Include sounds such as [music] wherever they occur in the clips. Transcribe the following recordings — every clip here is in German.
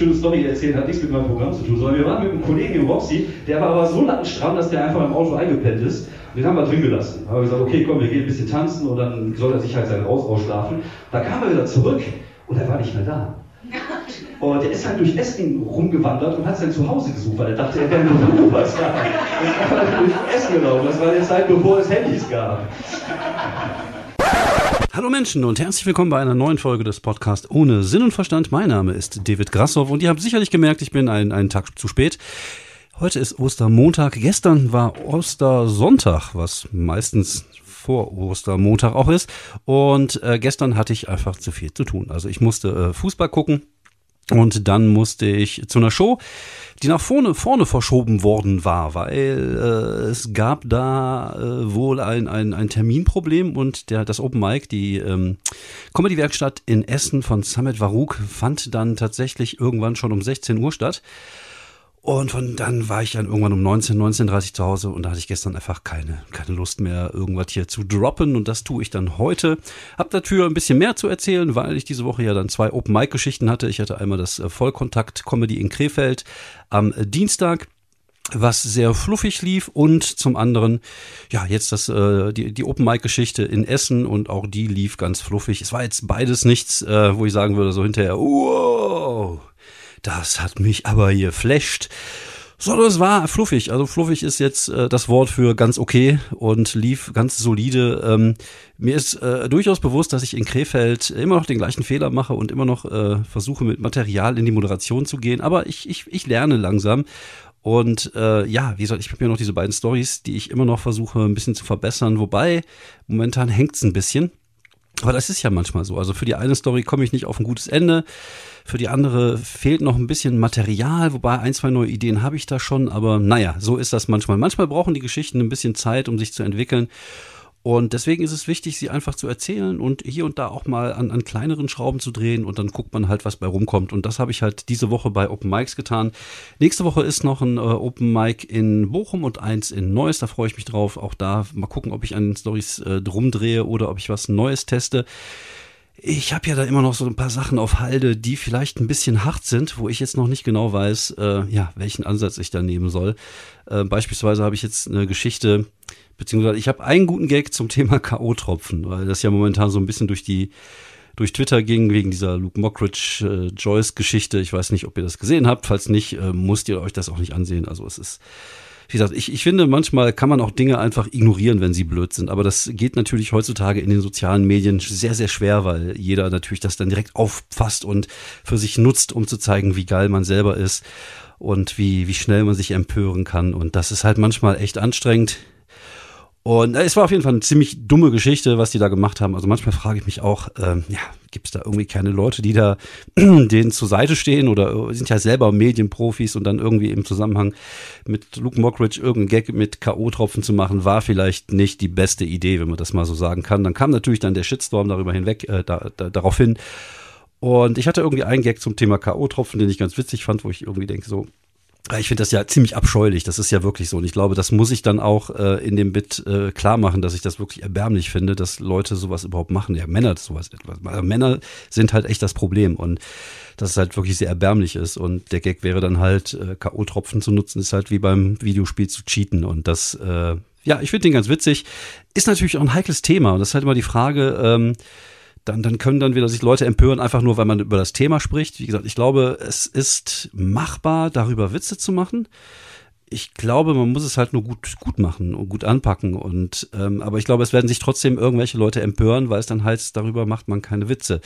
schöne Story erzählen, hat nichts mit meinem Programm zu tun, sondern wir waren mit einem Kollegen im Roxy, der war aber so stramm, dass der einfach im Auto eingepennt ist. Und den haben wir drin gelassen. Da haben wir gesagt, okay, komm, wir gehen ein bisschen tanzen und dann soll er sich halt sein Haus ausschlafen. Da kam er wieder zurück und er war nicht mehr da. [laughs] Und der ist halt durch Essen rumgewandert und hat sein Zuhause gesucht, weil er dachte, er wäre in Europa. [laughs] Das war durch Essen gelaufen. Das war die Zeit, bevor es Handys gab. Hallo Menschen und herzlich willkommen bei einer neuen Folge des Podcasts ohne Sinn und Verstand. Mein Name ist David Grassoff und ihr habt sicherlich gemerkt, ich bin einen, einen Tag zu spät. Heute ist Ostermontag. Gestern war Ostersonntag, was meistens vor Ostermontag auch ist. Und äh, gestern hatte ich einfach zu viel zu tun. Also ich musste äh, Fußball gucken. Und dann musste ich zu einer Show, die nach vorne, vorne verschoben worden war, weil äh, es gab da äh, wohl ein, ein, ein Terminproblem und der, das Open Mic, die ähm, Comedy-Werkstatt in Essen von Samet Varuk, fand dann tatsächlich irgendwann schon um 16 Uhr statt. Und von dann war ich dann irgendwann um 19, 19.30 zu Hause und da hatte ich gestern einfach keine, keine Lust mehr, irgendwas hier zu droppen. Und das tue ich dann heute. Hab dafür ein bisschen mehr zu erzählen, weil ich diese Woche ja dann zwei Open-Mic-Geschichten hatte. Ich hatte einmal das äh, Vollkontakt-Comedy in Krefeld am Dienstag was sehr fluffig lief und zum anderen ja jetzt das äh, die die Open Mic Geschichte in Essen und auch die lief ganz fluffig. Es war jetzt beides nichts, äh, wo ich sagen würde so hinterher wow das hat mich aber geflasht. Sondern es war fluffig. Also fluffig ist jetzt äh, das Wort für ganz okay und lief ganz solide. Ähm, mir ist äh, durchaus bewusst, dass ich in Krefeld immer noch den gleichen Fehler mache und immer noch äh, versuche mit Material in die Moderation zu gehen. Aber ich, ich, ich lerne langsam. Und äh, ja, wie gesagt, ich habe ja noch diese beiden Stories, die ich immer noch versuche ein bisschen zu verbessern. Wobei, momentan hängt's ein bisschen. Aber das ist ja manchmal so. Also für die eine Story komme ich nicht auf ein gutes Ende. Für die andere fehlt noch ein bisschen Material, wobei ein, zwei neue Ideen habe ich da schon. Aber naja, so ist das manchmal. Manchmal brauchen die Geschichten ein bisschen Zeit, um sich zu entwickeln. Und deswegen ist es wichtig, sie einfach zu erzählen und hier und da auch mal an, an kleineren Schrauben zu drehen und dann guckt man halt, was bei rumkommt. Und das habe ich halt diese Woche bei Open Mics getan. Nächste Woche ist noch ein äh, Open Mic in Bochum und eins in Neuss. Da freue ich mich drauf. Auch da mal gucken, ob ich an den Stories äh, drum drehe oder ob ich was Neues teste. Ich habe ja da immer noch so ein paar Sachen auf Halde, die vielleicht ein bisschen hart sind, wo ich jetzt noch nicht genau weiß, äh, ja, welchen Ansatz ich da nehmen soll. Äh, beispielsweise habe ich jetzt eine Geschichte, beziehungsweise ich habe einen guten Gag zum Thema [laughs] K.O.-Tropfen, weil das ja momentan so ein bisschen durch die durch Twitter ging, wegen dieser Luke Mockridge äh, Joyce-Geschichte. Ich weiß nicht, ob ihr das gesehen habt. Falls nicht, äh, müsst ihr euch das auch nicht ansehen. Also es ist wie gesagt, ich, ich finde, manchmal kann man auch Dinge einfach ignorieren, wenn sie blöd sind. Aber das geht natürlich heutzutage in den sozialen Medien sehr, sehr schwer, weil jeder natürlich das dann direkt auffasst und für sich nutzt, um zu zeigen, wie geil man selber ist und wie, wie schnell man sich empören kann. Und das ist halt manchmal echt anstrengend. Und äh, es war auf jeden Fall eine ziemlich dumme Geschichte, was die da gemacht haben. Also manchmal frage ich mich auch, ähm, ja, gibt es da irgendwie keine Leute, die da [clears throat] denen zur Seite stehen oder äh, sind ja selber Medienprofis und dann irgendwie im Zusammenhang mit Luke Mockridge irgendeinen Gag mit K.O.-Tropfen zu machen, war vielleicht nicht die beste Idee, wenn man das mal so sagen kann. Dann kam natürlich dann der Shitstorm darüber hinweg, äh, da, da, darauf hin. Und ich hatte irgendwie einen Gag zum Thema K.O.-Tropfen, den ich ganz witzig fand, wo ich irgendwie denke, so, ich finde das ja ziemlich abscheulich, das ist ja wirklich so. Und ich glaube, das muss ich dann auch äh, in dem Bit äh, klar machen, dass ich das wirklich erbärmlich finde, dass Leute sowas überhaupt machen. Ja, Männer sowas etwas. Männer sind halt echt das Problem und dass es halt wirklich sehr erbärmlich ist. Und der Gag wäre dann halt, äh, K.O.-Tropfen zu nutzen, ist halt wie beim Videospiel zu cheaten. Und das, äh, ja, ich finde den ganz witzig. Ist natürlich auch ein heikles Thema. Und das ist halt immer die Frage, ähm, dann, dann können dann wieder sich Leute empören, einfach nur, weil man über das Thema spricht. Wie gesagt, ich glaube, es ist machbar, darüber Witze zu machen. Ich glaube, man muss es halt nur gut, gut machen und gut anpacken. Und ähm, aber ich glaube, es werden sich trotzdem irgendwelche Leute empören, weil es dann heißt, darüber macht man keine Witze.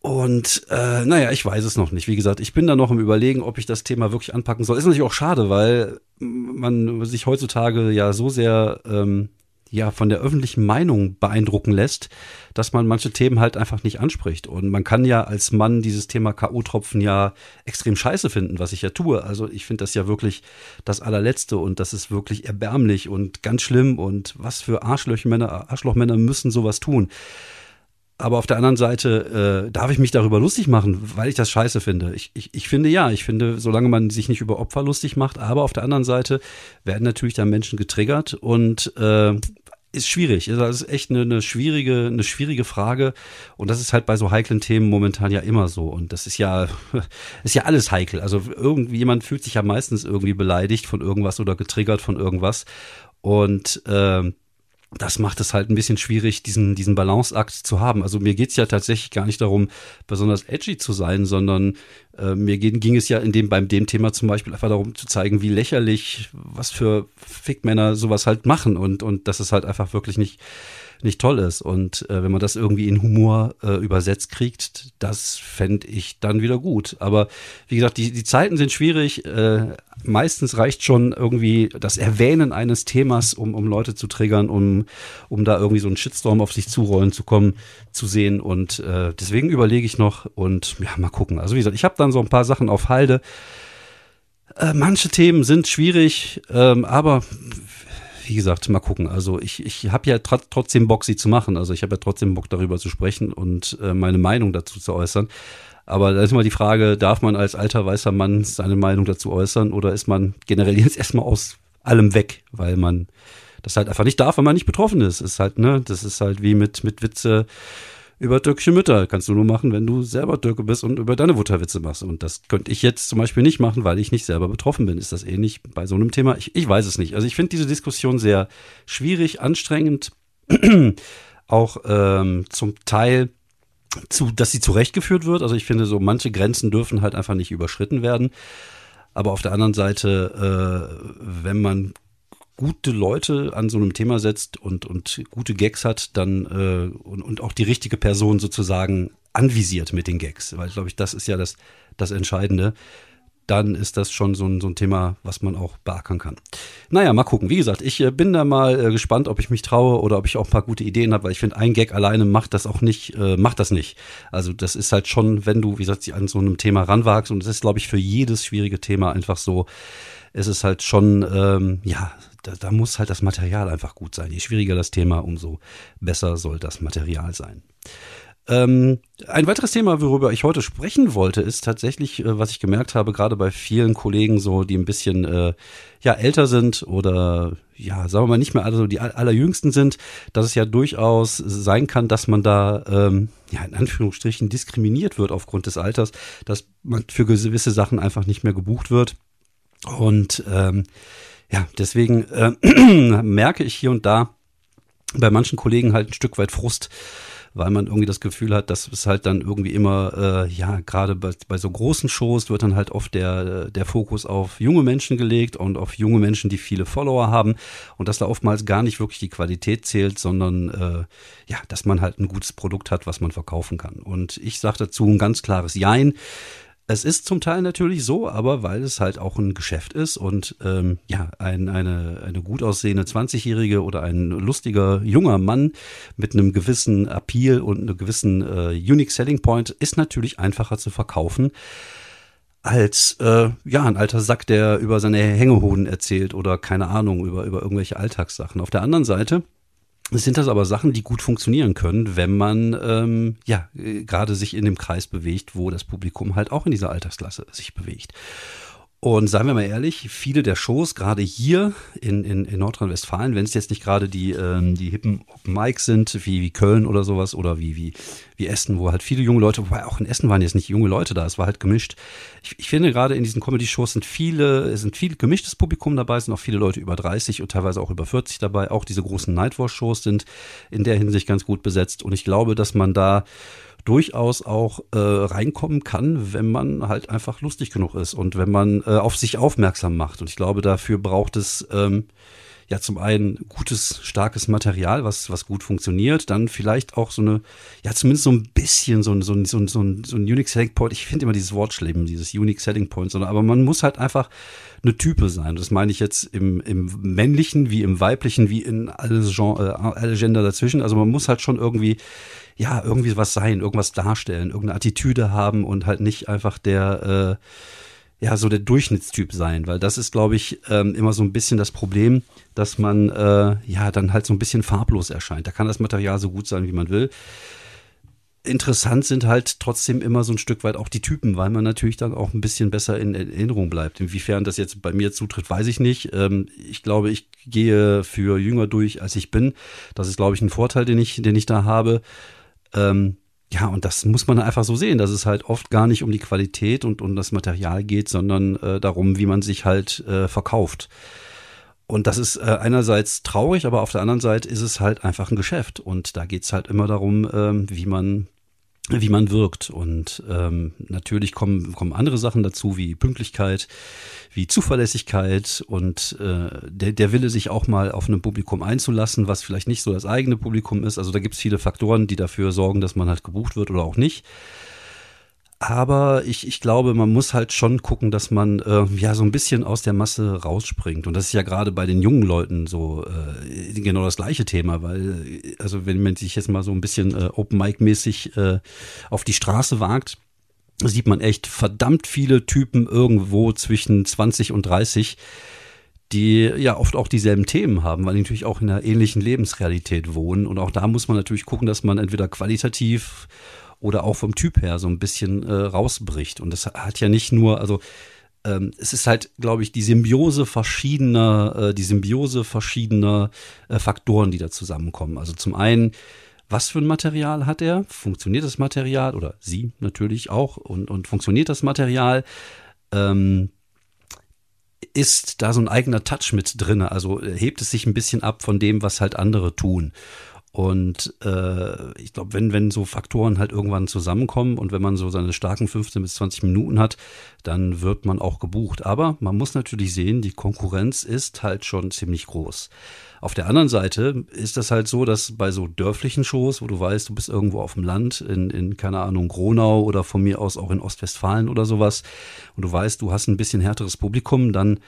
Und äh, naja, ich weiß es noch nicht. Wie gesagt, ich bin da noch im Überlegen, ob ich das Thema wirklich anpacken soll. Ist natürlich auch schade, weil man sich heutzutage ja so sehr ähm, ja von der öffentlichen Meinung beeindrucken lässt, dass man manche Themen halt einfach nicht anspricht. Und man kann ja als Mann dieses Thema K.O.-Tropfen ja extrem scheiße finden, was ich ja tue. Also ich finde das ja wirklich das allerletzte und das ist wirklich erbärmlich und ganz schlimm und was für Arschlochmänner, Arschlochmänner müssen sowas tun. Aber auf der anderen Seite äh, darf ich mich darüber lustig machen, weil ich das scheiße finde. Ich, ich, ich finde ja, ich finde, solange man sich nicht über Opfer lustig macht, aber auf der anderen Seite werden natürlich dann Menschen getriggert und äh, ist schwierig. Das ist echt eine, eine, schwierige, eine schwierige Frage. Und das ist halt bei so heiklen Themen momentan ja immer so. Und das ist ja, [laughs] ist ja alles heikel. Also irgendwie jemand fühlt sich ja meistens irgendwie beleidigt von irgendwas oder getriggert von irgendwas. Und äh, das macht es halt ein bisschen schwierig, diesen, diesen Balanceakt zu haben. Also mir geht's ja tatsächlich gar nicht darum, besonders edgy zu sein, sondern äh, mir ging, ging es ja in dem, beim dem Thema zum Beispiel einfach darum zu zeigen, wie lächerlich, was für Fickmänner sowas halt machen und, und dass es halt einfach wirklich nicht, nicht toll ist. Und äh, wenn man das irgendwie in Humor äh, übersetzt kriegt, das fände ich dann wieder gut. Aber wie gesagt, die, die Zeiten sind schwierig. Äh, meistens reicht schon irgendwie das Erwähnen eines Themas, um, um Leute zu triggern, um, um da irgendwie so einen Shitstorm auf sich zurollen zu kommen, zu sehen. Und äh, deswegen überlege ich noch und ja, mal gucken. Also wie gesagt, ich habe dann so ein paar Sachen auf Halde. Äh, manche Themen sind schwierig, ähm, aber wie gesagt, mal gucken. Also ich, ich habe ja tr trotzdem Bock, sie zu machen. Also ich habe ja trotzdem Bock, darüber zu sprechen und äh, meine Meinung dazu zu äußern. Aber da ist immer die Frage, darf man als alter weißer Mann seine Meinung dazu äußern oder ist man generell [laughs] jetzt erstmal aus allem weg, weil man das halt einfach nicht darf, wenn man nicht betroffen ist. Ist halt, ne, das ist halt wie mit, mit Witze über türkische Mütter. Kannst du nur machen, wenn du selber Türke bist und über deine Mutter Witze machst. Und das könnte ich jetzt zum Beispiel nicht machen, weil ich nicht selber betroffen bin. Ist das ähnlich bei so einem Thema? Ich, ich weiß es nicht. Also ich finde diese Diskussion sehr schwierig, anstrengend, [clears throat] auch ähm, zum Teil zu, dass sie zurechtgeführt wird. Also ich finde, so manche Grenzen dürfen halt einfach nicht überschritten werden. Aber auf der anderen Seite, äh, wenn man gute Leute an so einem Thema setzt und, und gute Gags hat, dann äh, und, und auch die richtige Person sozusagen anvisiert mit den Gags, weil glaube ich, das ist ja das, das Entscheidende dann ist das schon so ein, so ein Thema, was man auch beackern kann. Naja, mal gucken. Wie gesagt, ich äh, bin da mal äh, gespannt, ob ich mich traue oder ob ich auch ein paar gute Ideen habe, weil ich finde, ein Gag alleine macht das auch nicht, äh, macht das nicht. Also das ist halt schon, wenn du, wie gesagt, an so einem Thema ranwagst und das ist, glaube ich, für jedes schwierige Thema einfach so, es ist halt schon, ähm, ja, da, da muss halt das Material einfach gut sein. Je schwieriger das Thema, umso besser soll das Material sein. Ähm, ein weiteres Thema, worüber ich heute sprechen wollte, ist tatsächlich, äh, was ich gemerkt habe, gerade bei vielen Kollegen, so die ein bisschen äh, ja älter sind oder ja, sagen wir mal nicht mehr alle so die allerjüngsten sind, dass es ja durchaus sein kann, dass man da ähm, ja in Anführungsstrichen diskriminiert wird aufgrund des Alters, dass man für gewisse Sachen einfach nicht mehr gebucht wird und ähm, ja, deswegen äh, [clears throat] merke ich hier und da bei manchen Kollegen halt ein Stück weit Frust weil man irgendwie das Gefühl hat, dass es halt dann irgendwie immer, äh, ja, gerade bei, bei so großen Shows wird dann halt oft der, der Fokus auf junge Menschen gelegt und auf junge Menschen, die viele Follower haben und dass da oftmals gar nicht wirklich die Qualität zählt, sondern äh, ja, dass man halt ein gutes Produkt hat, was man verkaufen kann. Und ich sage dazu ein ganz klares Jein. Es ist zum Teil natürlich so, aber weil es halt auch ein Geschäft ist und ähm, ja, ein, eine, eine gut aussehende 20-Jährige oder ein lustiger junger Mann mit einem gewissen Appeal und einem gewissen äh, Unique Selling Point ist natürlich einfacher zu verkaufen als äh, ja ein alter Sack, der über seine Hängehoden erzählt oder keine Ahnung über über irgendwelche Alltagssachen. Auf der anderen Seite sind das aber Sachen, die gut funktionieren können, wenn man ähm, ja gerade sich in dem Kreis bewegt, wo das Publikum halt auch in dieser Altersklasse sich bewegt. Und seien wir mal ehrlich, viele der Shows, gerade hier in, in, in Nordrhein-Westfalen, wenn es jetzt nicht gerade die, ähm, die hippen Mics sind, wie, wie Köln oder sowas, oder wie, wie, wie Essen, wo halt viele junge Leute, wobei auch in Essen waren jetzt nicht junge Leute da, es war halt gemischt. Ich, ich finde gerade in diesen Comedy-Shows sind viele, sind viel gemischtes Publikum dabei, sind auch viele Leute über 30 und teilweise auch über 40 dabei. Auch diese großen Nightwatch-Shows sind in der Hinsicht ganz gut besetzt. Und ich glaube, dass man da durchaus auch äh, reinkommen kann, wenn man halt einfach lustig genug ist und wenn man äh, auf sich aufmerksam macht. Und ich glaube, dafür braucht es ähm, ja zum einen gutes, starkes Material, was, was gut funktioniert, dann vielleicht auch so eine, ja zumindest so ein bisschen so ein, so ein, so ein, so ein, so ein Unique Selling Point. Ich finde immer dieses Wort schlimm, dieses Unique Selling Point, sondern aber man muss halt einfach eine Type sein. Das meine ich jetzt im, im männlichen, wie im weiblichen, wie in alle, Genre, äh, alle Gender dazwischen. Also man muss halt schon irgendwie ja, irgendwie was sein, irgendwas darstellen, irgendeine Attitüde haben und halt nicht einfach der, äh, ja, so der Durchschnittstyp sein, weil das ist, glaube ich, ähm, immer so ein bisschen das Problem, dass man, äh, ja, dann halt so ein bisschen farblos erscheint. Da kann das Material so gut sein, wie man will. interessant sind halt trotzdem immer so ein Stück weit auch die Typen, weil man natürlich dann auch ein bisschen besser in Erinnerung bleibt. Inwiefern das jetzt bei mir zutritt, weiß ich nicht. Ähm, ich glaube, ich gehe für jünger durch, als ich bin. Das ist, glaube ich, ein Vorteil, den ich, den ich da habe. Ähm, ja, und das muss man einfach so sehen, dass es halt oft gar nicht um die Qualität und um das Material geht, sondern äh, darum, wie man sich halt äh, verkauft. Und das ist äh, einerseits traurig, aber auf der anderen Seite ist es halt einfach ein Geschäft. Und da geht's halt immer darum, ähm, wie man wie man wirkt. Und ähm, natürlich kommen, kommen andere Sachen dazu, wie Pünktlichkeit, wie Zuverlässigkeit und äh, der, der Wille, sich auch mal auf ein Publikum einzulassen, was vielleicht nicht so das eigene Publikum ist. Also da gibt es viele Faktoren, die dafür sorgen, dass man halt gebucht wird oder auch nicht. Aber ich, ich glaube, man muss halt schon gucken, dass man äh, ja so ein bisschen aus der Masse rausspringt. Und das ist ja gerade bei den jungen Leuten so äh, genau das gleiche Thema, weil, also wenn man sich jetzt mal so ein bisschen äh, Open-Mic-mäßig äh, auf die Straße wagt, sieht man echt verdammt viele Typen irgendwo zwischen 20 und 30, die ja oft auch dieselben Themen haben, weil die natürlich auch in einer ähnlichen Lebensrealität wohnen. Und auch da muss man natürlich gucken, dass man entweder qualitativ oder auch vom Typ her so ein bisschen äh, rausbricht. Und das hat ja nicht nur, also ähm, es ist halt, glaube ich, die Symbiose verschiedener, äh, die Symbiose verschiedener äh, Faktoren, die da zusammenkommen. Also zum einen, was für ein Material hat er? Funktioniert das Material oder sie natürlich auch und, und funktioniert das Material? Ähm, ist da so ein eigener Touch mit drin? Also äh, hebt es sich ein bisschen ab von dem, was halt andere tun. Und äh, ich glaube, wenn, wenn so Faktoren halt irgendwann zusammenkommen und wenn man so seine starken 15 bis 20 Minuten hat, dann wird man auch gebucht. Aber man muss natürlich sehen, die Konkurrenz ist halt schon ziemlich groß. Auf der anderen Seite ist das halt so, dass bei so dörflichen Shows, wo du weißt, du bist irgendwo auf dem Land, in, in keine Ahnung, Gronau oder von mir aus auch in Ostwestfalen oder sowas, und du weißt, du hast ein bisschen härteres Publikum, dann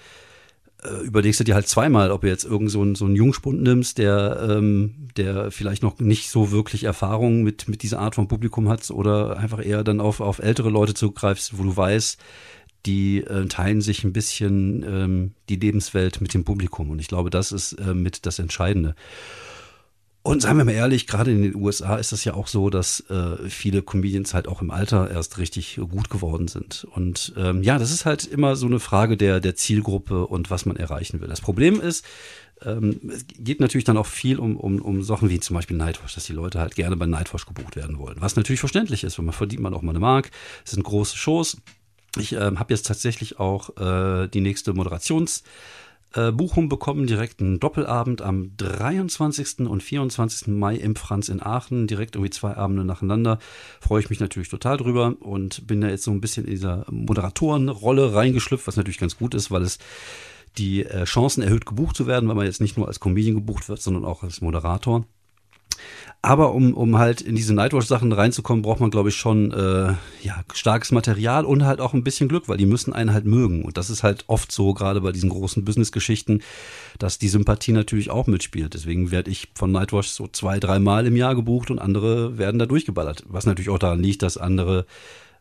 überlegst du dir halt zweimal, ob du jetzt irgend so einen, so einen Jungspund nimmst, der, ähm, der vielleicht noch nicht so wirklich Erfahrung mit, mit dieser Art von Publikum hat oder einfach eher dann auf, auf ältere Leute zugreifst, wo du weißt, die äh, teilen sich ein bisschen ähm, die Lebenswelt mit dem Publikum. Und ich glaube, das ist äh, mit das Entscheidende. Und seien wir mal ehrlich, gerade in den USA ist es ja auch so, dass äh, viele Comedians halt auch im Alter erst richtig gut geworden sind. Und ähm, ja, das ist halt immer so eine Frage der, der Zielgruppe und was man erreichen will. Das Problem ist, ähm, es geht natürlich dann auch viel um, um, um Sachen wie zum Beispiel Nightwatch, dass die Leute halt gerne bei Nightwatch gebucht werden wollen. Was natürlich verständlich ist, weil man verdient man auch mal eine Mark. Es sind große Shows. Ich ähm, habe jetzt tatsächlich auch äh, die nächste Moderations- äh, Buchung bekommen, direkt einen Doppelabend am 23. und 24. Mai im Franz in Aachen, direkt irgendwie zwei Abende nacheinander. Freue ich mich natürlich total drüber und bin da jetzt so ein bisschen in dieser Moderatorenrolle reingeschlüpft, was natürlich ganz gut ist, weil es die äh, Chancen erhöht, gebucht zu werden, weil man jetzt nicht nur als Comedian gebucht wird, sondern auch als Moderator. Aber um, um halt in diese Nightwatch-Sachen reinzukommen, braucht man, glaube ich, schon äh, ja, starkes Material und halt auch ein bisschen Glück, weil die müssen einen halt mögen. Und das ist halt oft so, gerade bei diesen großen Business-Geschichten, dass die Sympathie natürlich auch mitspielt. Deswegen werde ich von Nightwatch so zwei, dreimal im Jahr gebucht und andere werden da durchgeballert. Was natürlich auch daran liegt, dass andere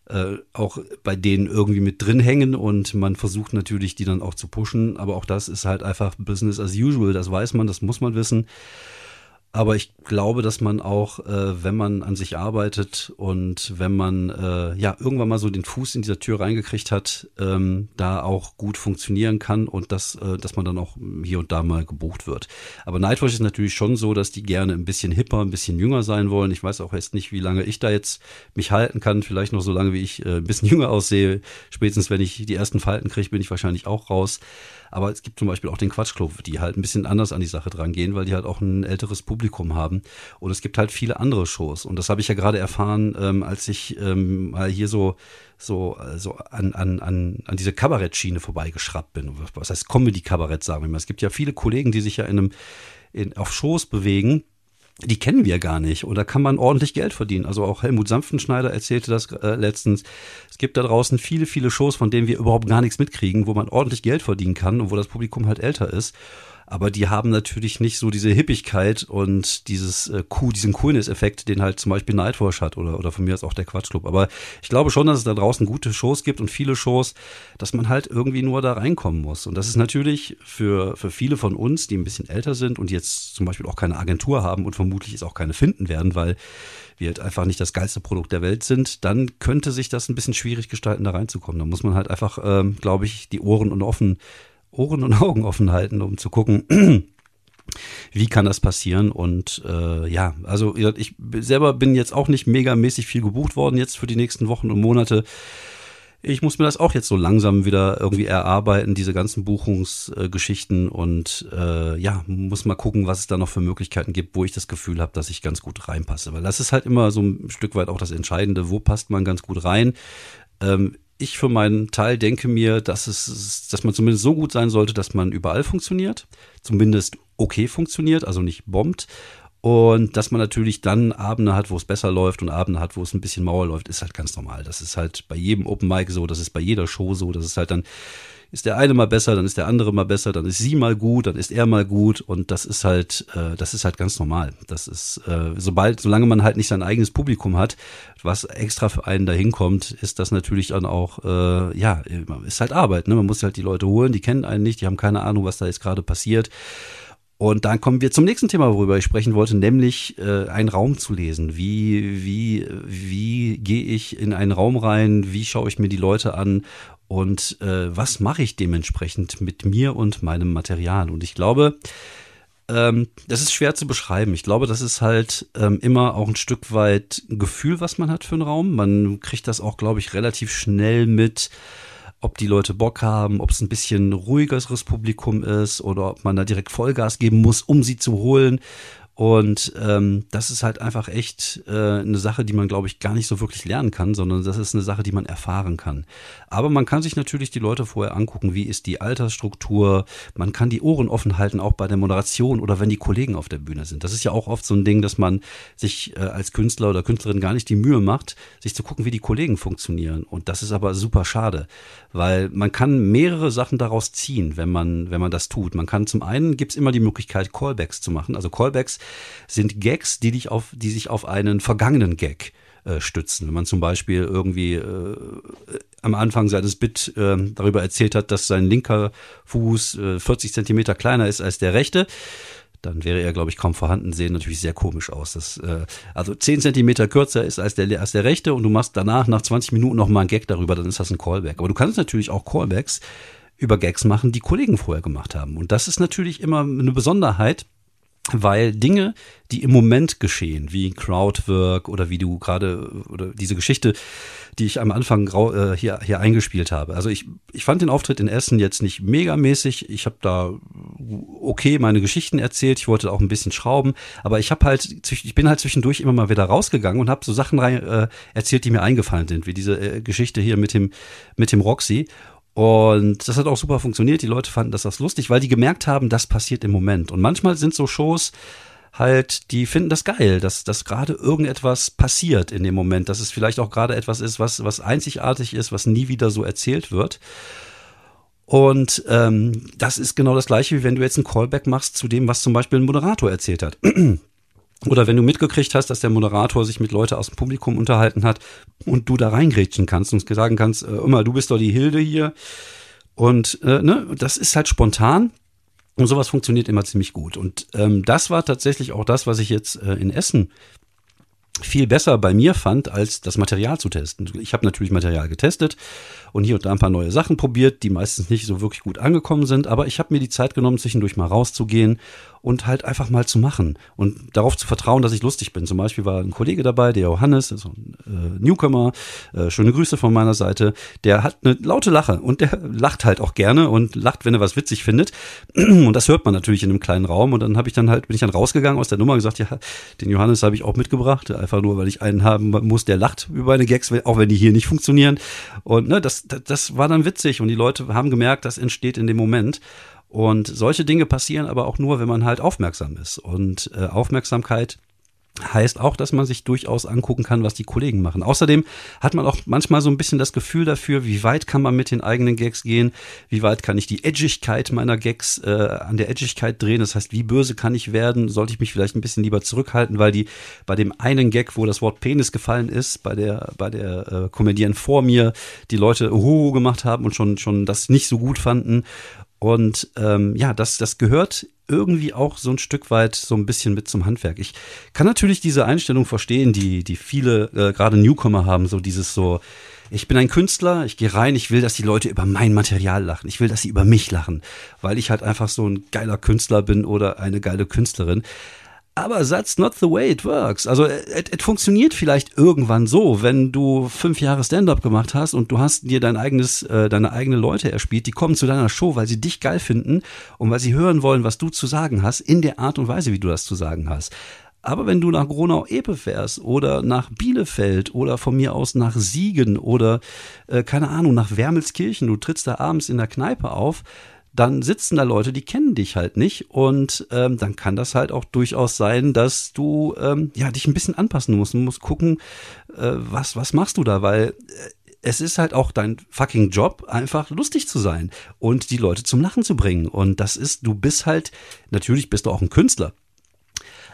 äh, auch bei denen irgendwie mit drin hängen und man versucht natürlich, die dann auch zu pushen. Aber auch das ist halt einfach Business as usual. Das weiß man, das muss man wissen. Aber ich glaube, dass man auch, äh, wenn man an sich arbeitet und wenn man äh, ja irgendwann mal so den Fuß in dieser Tür reingekriegt hat, ähm, da auch gut funktionieren kann und dass, äh, dass man dann auch hier und da mal gebucht wird. Aber Nightwatch ist natürlich schon so, dass die gerne ein bisschen hipper, ein bisschen jünger sein wollen. Ich weiß auch jetzt nicht, wie lange ich da jetzt mich halten kann. Vielleicht noch so lange, wie ich äh, ein bisschen [laughs] jünger aussehe. Spätestens, wenn ich die ersten Falten kriege, bin ich wahrscheinlich auch raus. Aber es gibt zum Beispiel auch den Quatschclub, die halt ein bisschen anders an die Sache dran gehen, weil die halt auch ein älteres Publikum haben. Und es gibt halt viele andere Shows. Und das habe ich ja gerade erfahren, ähm, als ich ähm, mal hier so so, so an, an, an, an diese Kabarettschiene vorbeigeschraubt bin. Was heißt Comedy-Kabarett, sagen wir mal. Es gibt ja viele Kollegen, die sich ja in einem, in, auf Shows bewegen, die kennen wir gar nicht. Und da kann man ordentlich Geld verdienen. Also auch Helmut Sanftenschneider erzählte das äh, letztens. Es gibt da draußen viele, viele Shows, von denen wir überhaupt gar nichts mitkriegen, wo man ordentlich Geld verdienen kann und wo das Publikum halt älter ist. Aber die haben natürlich nicht so diese Hippigkeit und dieses äh, cool, diesen Coolness-Effekt, den halt zum Beispiel Nightwatch hat oder, oder von mir aus auch der Quatschclub. Aber ich glaube schon, dass es da draußen gute Shows gibt und viele Shows, dass man halt irgendwie nur da reinkommen muss. Und das ist natürlich für, für viele von uns, die ein bisschen älter sind und jetzt zum Beispiel auch keine Agentur haben und vermutlich es auch keine finden werden, weil wir halt einfach nicht das geilste Produkt der Welt sind, dann könnte sich das ein bisschen schwierig gestalten, da reinzukommen. Da muss man halt einfach, ähm, glaube ich, die Ohren und offen Ohren und [laughs] Augen offen halten, um zu gucken, [clears throat] wie kann das passieren? Und äh, ja, also ich selber bin jetzt auch nicht megamäßig viel gebucht worden jetzt für die nächsten Wochen und Monate. Ich muss mir das auch jetzt so langsam wieder irgendwie erarbeiten, diese ganzen Buchungsgeschichten äh, und äh, ja, muss mal gucken, was es da noch für Möglichkeiten gibt, wo ich das Gefühl habe, dass ich ganz gut reinpasse. Weil das ist halt immer so ein Stück weit auch das Entscheidende, wo passt man ganz gut rein. Ähm, ich für meinen Teil denke mir, dass es, dass man zumindest so gut sein sollte, dass man überall funktioniert, zumindest okay funktioniert, also nicht bombt. Und dass man natürlich dann Abende hat, wo es besser läuft und Abende hat, wo es ein bisschen Mauer läuft, ist halt ganz normal. Das ist halt bei jedem Open Mic so, das ist bei jeder Show so, das ist halt dann ist der eine mal besser, dann ist der andere mal besser, dann ist sie mal gut, dann ist er mal gut und das ist halt, äh, das ist halt ganz normal. Das ist, äh, sobald, solange man halt nicht sein eigenes Publikum hat, was extra für einen dahin kommt, ist das natürlich dann auch, äh, ja, ist halt Arbeit. Ne? Man muss halt die Leute holen, die kennen einen nicht, die haben keine Ahnung, was da jetzt gerade passiert. Und dann kommen wir zum nächsten Thema, worüber ich sprechen wollte, nämlich äh, einen Raum zu lesen. Wie, wie, wie gehe ich in einen Raum rein? Wie schaue ich mir die Leute an? Und äh, was mache ich dementsprechend mit mir und meinem Material? Und ich glaube, ähm, das ist schwer zu beschreiben. Ich glaube, das ist halt ähm, immer auch ein Stück weit ein Gefühl, was man hat für einen Raum. Man kriegt das auch, glaube ich, relativ schnell mit ob die Leute Bock haben, ob es ein bisschen ruhigeres Publikum ist oder ob man da direkt Vollgas geben muss, um sie zu holen. Und ähm, das ist halt einfach echt äh, eine Sache, die man, glaube ich, gar nicht so wirklich lernen kann, sondern das ist eine Sache, die man erfahren kann. Aber man kann sich natürlich die Leute vorher angucken, wie ist die Altersstruktur. Man kann die Ohren offen halten, auch bei der Moderation oder wenn die Kollegen auf der Bühne sind. Das ist ja auch oft so ein Ding, dass man sich äh, als Künstler oder Künstlerin gar nicht die Mühe macht, sich zu gucken, wie die Kollegen funktionieren. Und das ist aber super schade, weil man kann mehrere Sachen daraus ziehen, wenn man, wenn man das tut. Man kann zum einen gibt's immer die Möglichkeit, Callbacks zu machen. Also Callbacks sind Gags, die, dich auf, die sich auf einen vergangenen Gag äh, stützen. Wenn man zum Beispiel irgendwie äh, am Anfang seines Bit äh, darüber erzählt hat, dass sein linker Fuß äh, 40 Zentimeter kleiner ist als der rechte, dann wäre er, glaube ich, kaum vorhanden, sehen natürlich sehr komisch aus. Das, äh, also 10 Zentimeter kürzer ist als der, als der rechte und du machst danach nach 20 Minuten noch mal einen Gag darüber, dann ist das ein Callback. Aber du kannst natürlich auch Callbacks über Gags machen, die Kollegen vorher gemacht haben. Und das ist natürlich immer eine Besonderheit, weil Dinge, die im Moment geschehen, wie Crowdwork oder wie du gerade oder diese Geschichte, die ich am Anfang äh, hier, hier eingespielt habe. Also ich, ich fand den Auftritt in Essen jetzt nicht megamäßig. Ich habe da okay meine Geschichten erzählt. Ich wollte auch ein bisschen schrauben, aber ich habe halt, ich bin halt zwischendurch immer mal wieder rausgegangen und habe so Sachen rein, äh, erzählt, die mir eingefallen sind, wie diese äh, Geschichte hier mit dem mit dem Roxy. Und das hat auch super funktioniert. Die Leute fanden das, das lustig, weil die gemerkt haben, das passiert im Moment. Und manchmal sind so Shows halt, die finden das geil, dass, dass gerade irgendetwas passiert in dem Moment, dass es vielleicht auch gerade etwas ist, was, was einzigartig ist, was nie wieder so erzählt wird. Und ähm, das ist genau das gleiche, wie wenn du jetzt ein Callback machst zu dem, was zum Beispiel ein Moderator erzählt hat. [clears throat] Oder wenn du mitgekriegt hast, dass der Moderator sich mit Leuten aus dem Publikum unterhalten hat und du da reingrätschen kannst und sagen kannst, äh, immer, du bist doch die Hilde hier. Und äh, ne, das ist halt spontan. Und sowas funktioniert immer ziemlich gut. Und ähm, das war tatsächlich auch das, was ich jetzt äh, in Essen viel besser bei mir fand, als das Material zu testen. Ich habe natürlich Material getestet und hier und da ein paar neue Sachen probiert, die meistens nicht so wirklich gut angekommen sind, aber ich habe mir die Zeit genommen, zwischendurch mal rauszugehen und halt einfach mal zu machen und darauf zu vertrauen, dass ich lustig bin. Zum Beispiel war ein Kollege dabei, der Johannes, so ein äh, Newcomer, äh, schöne Grüße von meiner Seite, der hat eine laute Lache und der lacht halt auch gerne und lacht, wenn er was witzig findet. Und das hört man natürlich in einem kleinen Raum. Und dann habe ich dann halt, bin ich dann rausgegangen aus der Nummer und gesagt, ja, den Johannes habe ich auch mitgebracht, einfach nur, weil ich einen haben muss, der lacht über meine Gags, auch wenn die hier nicht funktionieren. Und ne, das, das, war dann witzig und die Leute haben gemerkt, das entsteht in dem Moment. Und solche Dinge passieren aber auch nur, wenn man halt aufmerksam ist. Und äh, Aufmerksamkeit heißt auch, dass man sich durchaus angucken kann, was die Kollegen machen. Außerdem hat man auch manchmal so ein bisschen das Gefühl dafür, wie weit kann man mit den eigenen Gags gehen, wie weit kann ich die Edgigkeit meiner Gags äh, an der Edgigkeit drehen. Das heißt, wie böse kann ich werden? Sollte ich mich vielleicht ein bisschen lieber zurückhalten, weil die bei dem einen Gag, wo das Wort Penis gefallen ist, bei der bei der äh, Komödien vor mir, die Leute Hoho gemacht haben und schon schon das nicht so gut fanden. Und ähm, ja, das, das gehört irgendwie auch so ein Stück weit so ein bisschen mit zum Handwerk. Ich kann natürlich diese Einstellung verstehen, die, die viele äh, gerade Newcomer haben, so dieses so, ich bin ein Künstler, ich gehe rein, ich will, dass die Leute über mein Material lachen. Ich will, dass sie über mich lachen, weil ich halt einfach so ein geiler Künstler bin oder eine geile Künstlerin. Aber that's not the way it works. Also es funktioniert vielleicht irgendwann so, wenn du fünf Jahre Stand-up gemacht hast und du hast dir dein eigenes, äh, deine eigene Leute erspielt, die kommen zu deiner Show, weil sie dich geil finden und weil sie hören wollen, was du zu sagen hast, in der Art und Weise, wie du das zu sagen hast. Aber wenn du nach Gronau-Epe fährst oder nach Bielefeld oder von mir aus nach Siegen oder äh, keine Ahnung, nach Wermelskirchen, du trittst da abends in der Kneipe auf, dann sitzen da Leute, die kennen dich halt nicht und ähm, dann kann das halt auch durchaus sein, dass du ähm, ja dich ein bisschen anpassen musst. Du musst gucken, äh, was was machst du da, weil äh, es ist halt auch dein fucking Job, einfach lustig zu sein und die Leute zum Lachen zu bringen. Und das ist, du bist halt, natürlich bist du auch ein Künstler.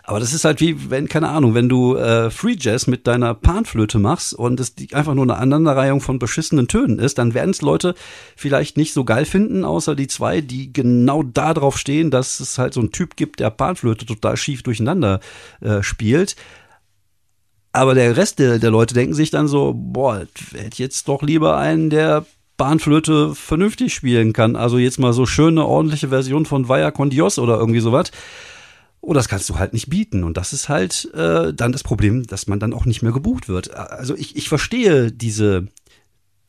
Aber das ist halt wie, wenn, keine Ahnung, wenn du äh, Free Jazz mit deiner Panflöte machst und es einfach nur eine Aneinanderreihung von beschissenen Tönen ist, dann werden es Leute vielleicht nicht so geil finden, außer die zwei, die genau da drauf stehen, dass es halt so einen Typ gibt, der Panflöte total schief durcheinander äh, spielt. Aber der Rest der, der Leute denken sich dann so, boah, hätte jetzt doch lieber einen, der Bahnflöte vernünftig spielen kann. Also jetzt mal so schöne, ordentliche Version von Vaya con Dios oder irgendwie sowas. Oh, das kannst du halt nicht bieten. Und das ist halt äh, dann das Problem, dass man dann auch nicht mehr gebucht wird. Also ich, ich verstehe diese,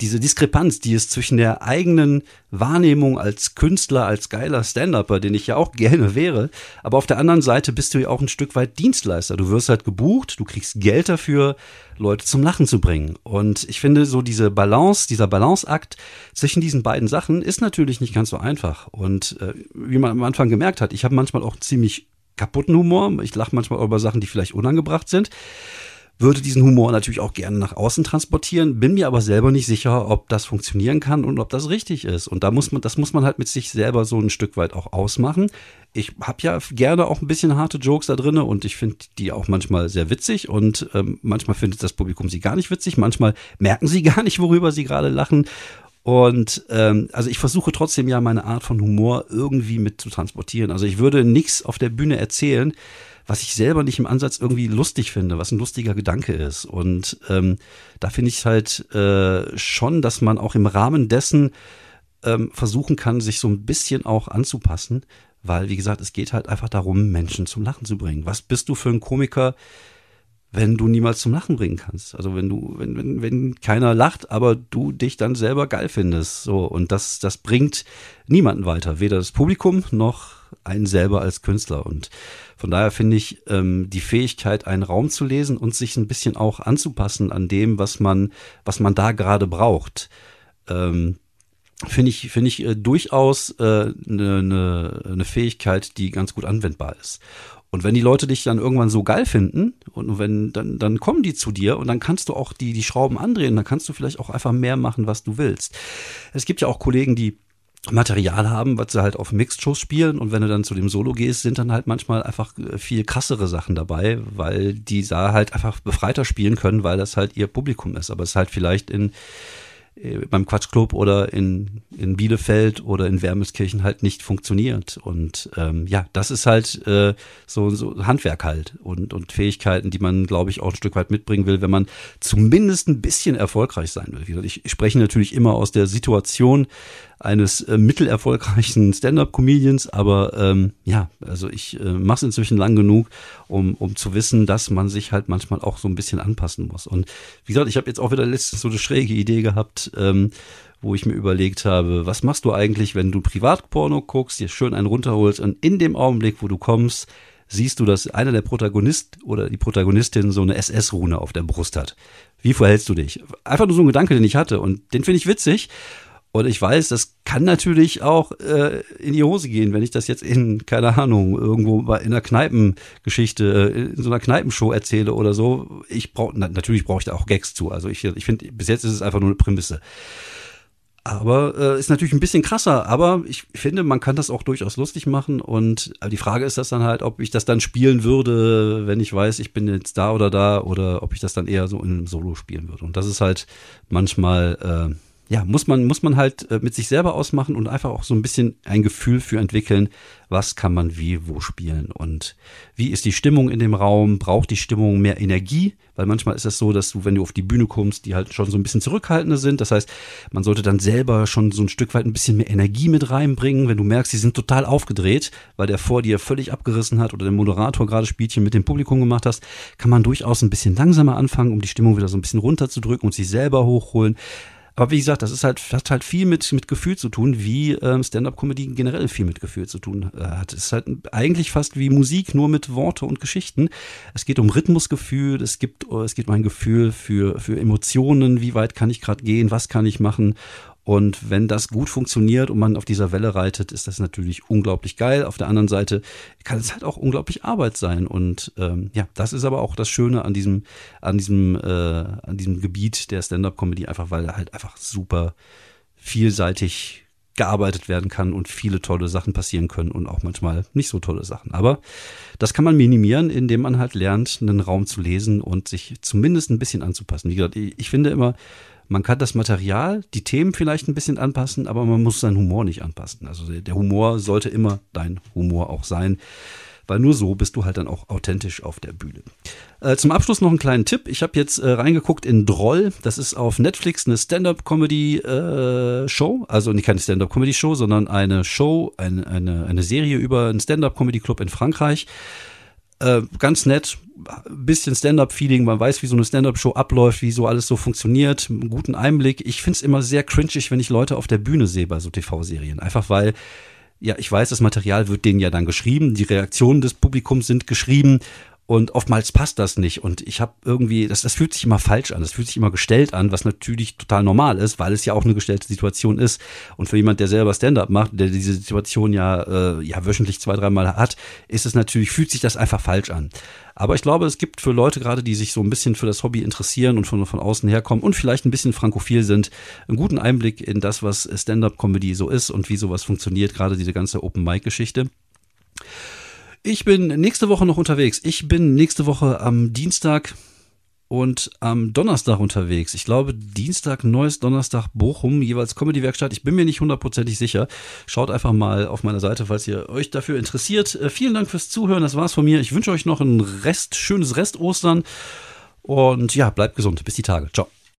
diese Diskrepanz, die es zwischen der eigenen Wahrnehmung als Künstler, als geiler Stand-Upper, den ich ja auch gerne wäre, aber auf der anderen Seite bist du ja auch ein Stück weit Dienstleister. Du wirst halt gebucht, du kriegst Geld dafür, Leute zum Lachen zu bringen. Und ich finde so diese Balance, dieser Balanceakt zwischen diesen beiden Sachen ist natürlich nicht ganz so einfach. Und äh, wie man am Anfang gemerkt hat, ich habe manchmal auch ziemlich kaputten Humor. Ich lache manchmal über Sachen, die vielleicht unangebracht sind. Würde diesen Humor natürlich auch gerne nach außen transportieren, bin mir aber selber nicht sicher, ob das funktionieren kann und ob das richtig ist. Und da muss man, das muss man halt mit sich selber so ein Stück weit auch ausmachen. Ich habe ja gerne auch ein bisschen harte Jokes da drinne und ich finde die auch manchmal sehr witzig und ähm, manchmal findet das Publikum sie gar nicht witzig, manchmal merken sie [laughs] gar nicht, worüber sie gerade lachen und ähm, also ich versuche trotzdem ja meine Art von Humor irgendwie mit zu transportieren. Also ich würde nichts auf der Bühne erzählen, was ich selber nicht im Ansatz irgendwie lustig finde, was ein lustiger Gedanke ist. Und ähm, da finde ich halt äh, schon, dass man auch im Rahmen dessen ähm, versuchen kann, sich so ein bisschen auch anzupassen, weil, wie gesagt, es geht halt einfach darum, Menschen zum Lachen zu bringen. Was bist du für ein Komiker, wenn du niemals zum Lachen bringen kannst. Also wenn du, wenn, wenn, wenn keiner lacht, aber du dich dann selber geil findest. So, und das, das bringt niemanden weiter. Weder das Publikum noch einen selber als Künstler. Und von daher finde ich ähm, die Fähigkeit, einen Raum zu lesen und sich ein bisschen auch anzupassen an dem, was man, was man da gerade braucht. Ähm, finde ich, finde ich äh, durchaus eine äh, ne, ne Fähigkeit, die ganz gut anwendbar ist. Und wenn die Leute dich dann irgendwann so geil finden und wenn dann dann kommen die zu dir und dann kannst du auch die die Schrauben andrehen, dann kannst du vielleicht auch einfach mehr machen, was du willst. Es gibt ja auch Kollegen, die Material haben, was sie halt auf Mixed-Shows spielen und wenn du dann zu dem Solo gehst, sind dann halt manchmal einfach äh, viel krassere Sachen dabei, weil die da halt einfach befreiter spielen können, weil das halt ihr Publikum ist. Aber es ist halt vielleicht in beim Quatschclub oder in, in Bielefeld oder in Wermelskirchen halt nicht funktioniert. Und ähm, ja, das ist halt äh, so, so Handwerk halt und, und Fähigkeiten, die man, glaube ich, auch ein Stück weit mitbringen will, wenn man zumindest ein bisschen erfolgreich sein will. Ich spreche natürlich immer aus der Situation, eines äh, mittelerfolgreichen Stand-up-Comedians, aber ähm, ja, also ich äh, mache es inzwischen lang genug, um, um zu wissen, dass man sich halt manchmal auch so ein bisschen anpassen muss. Und wie gesagt, ich habe jetzt auch wieder letztens so eine schräge Idee gehabt, ähm, wo ich mir überlegt habe, was machst du eigentlich, wenn du Privatporno guckst, dir schön einen runterholst und in dem Augenblick, wo du kommst, siehst du, dass einer der Protagonist oder die Protagonistin so eine SS-Rune auf der Brust hat. Wie verhältst du dich? Einfach nur so ein Gedanke, den ich hatte und den finde ich witzig Und ich weiß, das kann natürlich auch äh, in die Hose gehen, wenn ich das jetzt in, keine Ahnung, irgendwo in einer Kneipengeschichte, äh, in so einer Kneipenshow erzähle oder so. Ich brauche, na, natürlich brauche ich da auch Gags zu. Also ich, ich finde, bis jetzt ist es einfach nur eine Prämisse. Aber äh, ist natürlich ein bisschen krasser, aber ich finde, man kann das auch durchaus lustig machen. Und die Frage ist das dann halt, ob ich das dann spielen würde, wenn ich weiß, ich bin jetzt da oder da, oder ob ich das dann eher so in einem Solo spielen würde. Und das ist halt manchmal, äh, ja, muss man, muss man halt äh, mit sich selber ausmachen und einfach auch so ein bisschen ein Gefühl für entwickeln, was kann man wie, wo spielen. Und wie ist die Stimmung in dem Raum, braucht die Stimmung mehr Energie, weil manchmal ist es so, dass du, wenn du auf die Bühne kommst, die halt schon so ein bisschen zurückhaltender sind, das heißt, man sollte dann selber schon so ein Stück weit ein bisschen mehr Energie mit reinbringen, wenn du merkst, die sind total aufgedreht, weil der vor dir völlig abgerissen hat oder der Moderator gerade Spielchen mit dem Publikum gemacht hast, kann man durchaus ein bisschen langsamer anfangen, um die Stimmung wieder so ein bisschen runterzudrücken und sich selber hochholen. Aber wie gesagt, das ist halt, hat halt viel mit, mit Gefühl zu tun, wie ähm, Stand-up-Comedy generell viel mit Gefühl zu tun äh, hat. Es ist halt eigentlich fast wie Musik, nur mit Worte und Geschichten. Es geht um Rhythmusgefühl, es gibt, es geht um ein Gefühl für, für Emotionen, wie weit kann ich gerade gehen, was kann ich machen. Und wenn das gut funktioniert und man auf dieser Welle reitet, ist das natürlich unglaublich geil. Auf der anderen Seite kann es halt auch unglaublich Arbeit sein. Und ähm, ja, das ist aber auch das Schöne an diesem, an diesem, äh, an diesem Gebiet der Stand-up-Comedy, einfach weil halt einfach super vielseitig gearbeitet werden kann und viele tolle Sachen passieren können und auch manchmal nicht so tolle Sachen. Aber das kann man minimieren, indem man halt lernt, einen Raum zu lesen und sich zumindest ein bisschen anzupassen. Wie gesagt, ich finde immer, man kann das Material, die Themen vielleicht ein bisschen anpassen, aber man muss seinen Humor nicht anpassen. Also der Humor sollte immer dein Humor auch sein, weil nur so bist du halt dann auch authentisch auf der Bühne. Äh, zum Abschluss noch einen kleinen Tipp. Ich habe jetzt äh, reingeguckt in Droll. Das ist auf Netflix eine Stand-up-Comedy-Show. Äh, also nicht keine Stand-up-Comedy-Show, sondern eine Show, eine, eine, eine Serie über einen Stand-up-Comedy-Club in Frankreich. Äh, ganz nett, bisschen Stand-up-Feeling, man weiß, wie so eine Stand-up-Show abläuft, wie so alles so funktioniert, einen guten Einblick. Ich find's immer sehr cringig, wenn ich Leute auf der Bühne sehe bei so TV-Serien. Einfach weil, ja, ich weiß, das Material wird denen ja dann geschrieben, die Reaktionen des Publikums sind geschrieben und oftmals passt das nicht. Und ich habe irgendwie, das, das fühlt sich immer falsch an, das fühlt sich immer gestellt an, was natürlich total normal ist, weil es ja auch eine gestellte Situation ist. Und für jemand, der selber Stand-up macht, der diese Situation ja, äh, ja wöchentlich zwei, dreimal hat, ist es natürlich, fühlt sich das einfach falsch an. Aber ich glaube, es gibt für Leute gerade, die sich so ein bisschen für das Hobby interessieren und von, von außen herkommen und vielleicht ein bisschen frankophil sind, einen guten Einblick in das, was Stand-up-Comedy so ist und wie sowas funktioniert, gerade diese ganze Open-Mic-Geschichte. Ich bin nächste Woche noch unterwegs. Ich bin nächste Woche am Dienstag und am Donnerstag unterwegs. Ich glaube, Dienstag, neues Donnerstag, Bochum, jeweils Comedy-Werkstatt. Ich bin mir nicht hundertprozentig sicher. Schaut einfach mal auf meiner Seite, falls ihr euch dafür interessiert. Äh, vielen Dank fürs Zuhören. Das war's von mir. Ich wünsche euch noch ein Rest, schönes Rest Ostern. Und ja, bleibt gesund. Bis die Tage. Ciao.